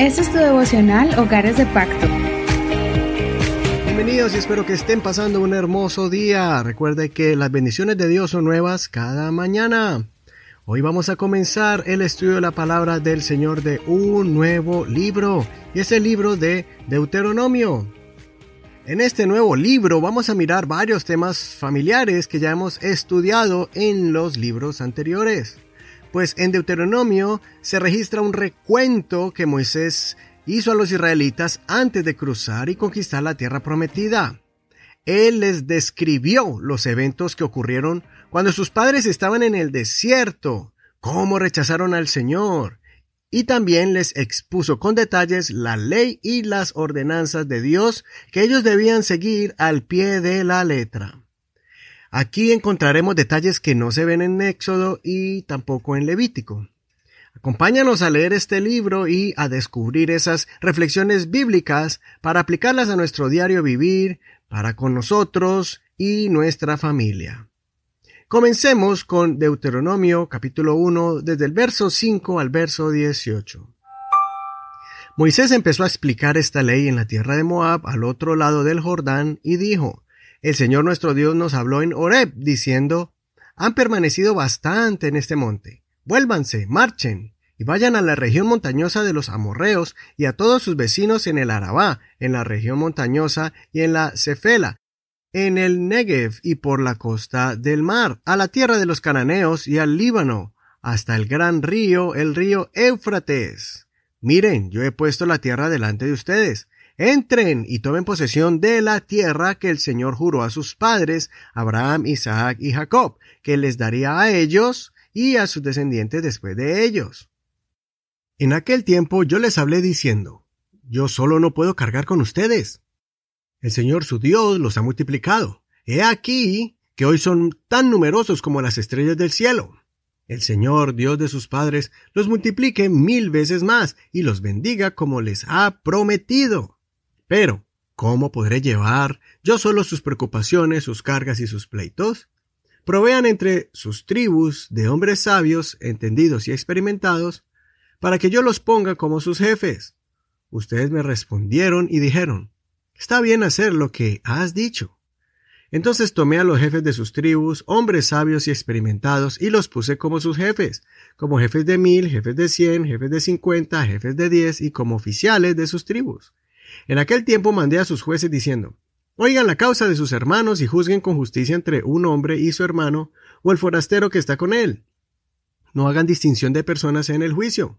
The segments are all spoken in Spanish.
Este es tu devocional Hogares de Pacto. Bienvenidos y espero que estén pasando un hermoso día. Recuerde que las bendiciones de Dios son nuevas cada mañana. Hoy vamos a comenzar el estudio de la palabra del Señor de un nuevo libro, y es el libro de Deuteronomio. En este nuevo libro vamos a mirar varios temas familiares que ya hemos estudiado en los libros anteriores pues en Deuteronomio se registra un recuento que Moisés hizo a los israelitas antes de cruzar y conquistar la tierra prometida. Él les describió los eventos que ocurrieron cuando sus padres estaban en el desierto, cómo rechazaron al Señor, y también les expuso con detalles la ley y las ordenanzas de Dios que ellos debían seguir al pie de la letra. Aquí encontraremos detalles que no se ven en Éxodo y tampoco en Levítico. Acompáñanos a leer este libro y a descubrir esas reflexiones bíblicas para aplicarlas a nuestro diario vivir, para con nosotros y nuestra familia. Comencemos con Deuteronomio capítulo 1 desde el verso 5 al verso 18. Moisés empezó a explicar esta ley en la tierra de Moab al otro lado del Jordán y dijo, el Señor nuestro Dios nos habló en Horeb, diciendo, Han permanecido bastante en este monte. Vuélvanse, marchen, y vayan a la región montañosa de los amorreos y a todos sus vecinos en el Arabá, en la región montañosa y en la Cefela, en el Negev y por la costa del mar, a la tierra de los cananeos y al Líbano, hasta el gran río, el río Éufrates. Miren, yo he puesto la tierra delante de ustedes. Entren y tomen posesión de la tierra que el Señor juró a sus padres, Abraham, Isaac y Jacob, que les daría a ellos y a sus descendientes después de ellos. En aquel tiempo yo les hablé diciendo, Yo solo no puedo cargar con ustedes. El Señor su Dios los ha multiplicado. He aquí que hoy son tan numerosos como las estrellas del cielo. El Señor, Dios de sus padres, los multiplique mil veces más y los bendiga como les ha prometido. Pero, ¿cómo podré llevar yo solo sus preocupaciones, sus cargas y sus pleitos? Provean entre sus tribus de hombres sabios, entendidos y experimentados, para que yo los ponga como sus jefes. Ustedes me respondieron y dijeron, Está bien hacer lo que has dicho. Entonces tomé a los jefes de sus tribus, hombres sabios y experimentados, y los puse como sus jefes, como jefes de mil, jefes de cien, jefes de cincuenta, jefes de diez, y como oficiales de sus tribus. En aquel tiempo mandé a sus jueces diciendo, Oigan la causa de sus hermanos y juzguen con justicia entre un hombre y su hermano, o el forastero que está con él. No hagan distinción de personas en el juicio.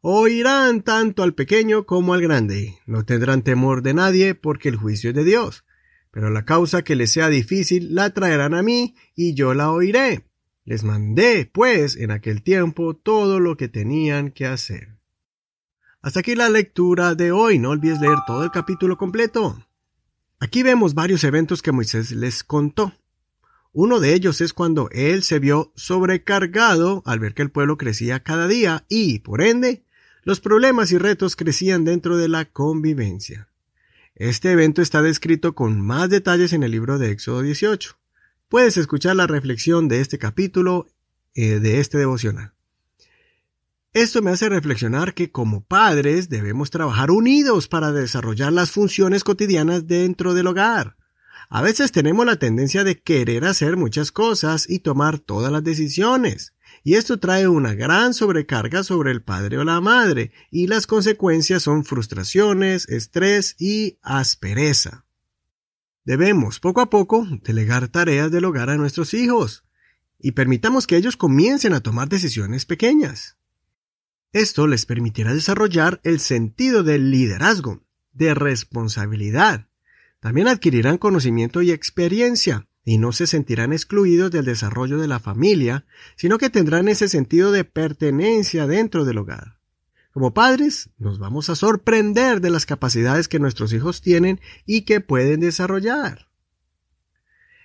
Oirán tanto al pequeño como al grande. No tendrán temor de nadie, porque el juicio es de Dios. Pero la causa que les sea difícil la traerán a mí, y yo la oiré. Les mandé, pues, en aquel tiempo todo lo que tenían que hacer. Hasta aquí la lectura de hoy. No olvides leer todo el capítulo completo. Aquí vemos varios eventos que Moisés les contó. Uno de ellos es cuando él se vio sobrecargado al ver que el pueblo crecía cada día y, por ende, los problemas y retos crecían dentro de la convivencia. Este evento está descrito con más detalles en el libro de Éxodo 18. Puedes escuchar la reflexión de este capítulo eh, de este devocional. Esto me hace reflexionar que como padres debemos trabajar unidos para desarrollar las funciones cotidianas dentro del hogar. A veces tenemos la tendencia de querer hacer muchas cosas y tomar todas las decisiones, y esto trae una gran sobrecarga sobre el padre o la madre, y las consecuencias son frustraciones, estrés y aspereza. Debemos, poco a poco, delegar tareas del hogar a nuestros hijos, y permitamos que ellos comiencen a tomar decisiones pequeñas. Esto les permitirá desarrollar el sentido del liderazgo, de responsabilidad. También adquirirán conocimiento y experiencia, y no se sentirán excluidos del desarrollo de la familia, sino que tendrán ese sentido de pertenencia dentro del hogar. Como padres, nos vamos a sorprender de las capacidades que nuestros hijos tienen y que pueden desarrollar.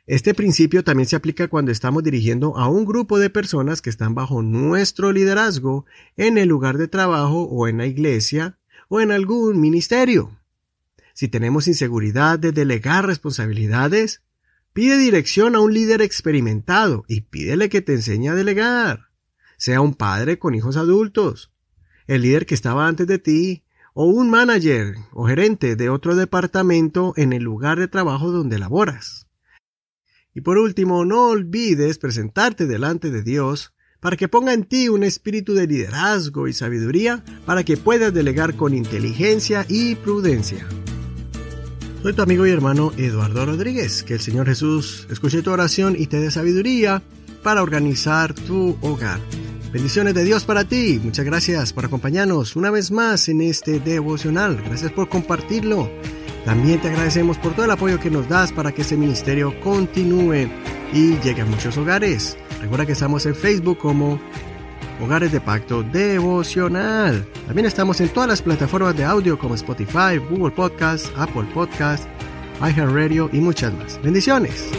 Este principio también se aplica cuando estamos dirigiendo a un grupo de personas que están bajo nuestro liderazgo en el lugar de trabajo o en la iglesia o en algún ministerio. Si tenemos inseguridad de delegar responsabilidades, pide dirección a un líder experimentado y pídele que te enseñe a delegar. sea un padre con hijos adultos, el líder que estaba antes de ti, o un manager o gerente de otro departamento en el lugar de trabajo donde laboras. Y por último, no olvides presentarte delante de Dios para que ponga en ti un espíritu de liderazgo y sabiduría para que puedas delegar con inteligencia y prudencia. Soy tu amigo y hermano Eduardo Rodríguez. Que el Señor Jesús escuche tu oración y te dé sabiduría para organizar tu hogar. Bendiciones de Dios para ti. Muchas gracias por acompañarnos una vez más en este devocional. Gracias por compartirlo. También te agradecemos por todo el apoyo que nos das para que este ministerio continúe y llegue a muchos hogares. Recuerda que estamos en Facebook como Hogares de Pacto Devocional. También estamos en todas las plataformas de audio como Spotify, Google Podcast, Apple Podcast, iHeartRadio y muchas más. Bendiciones.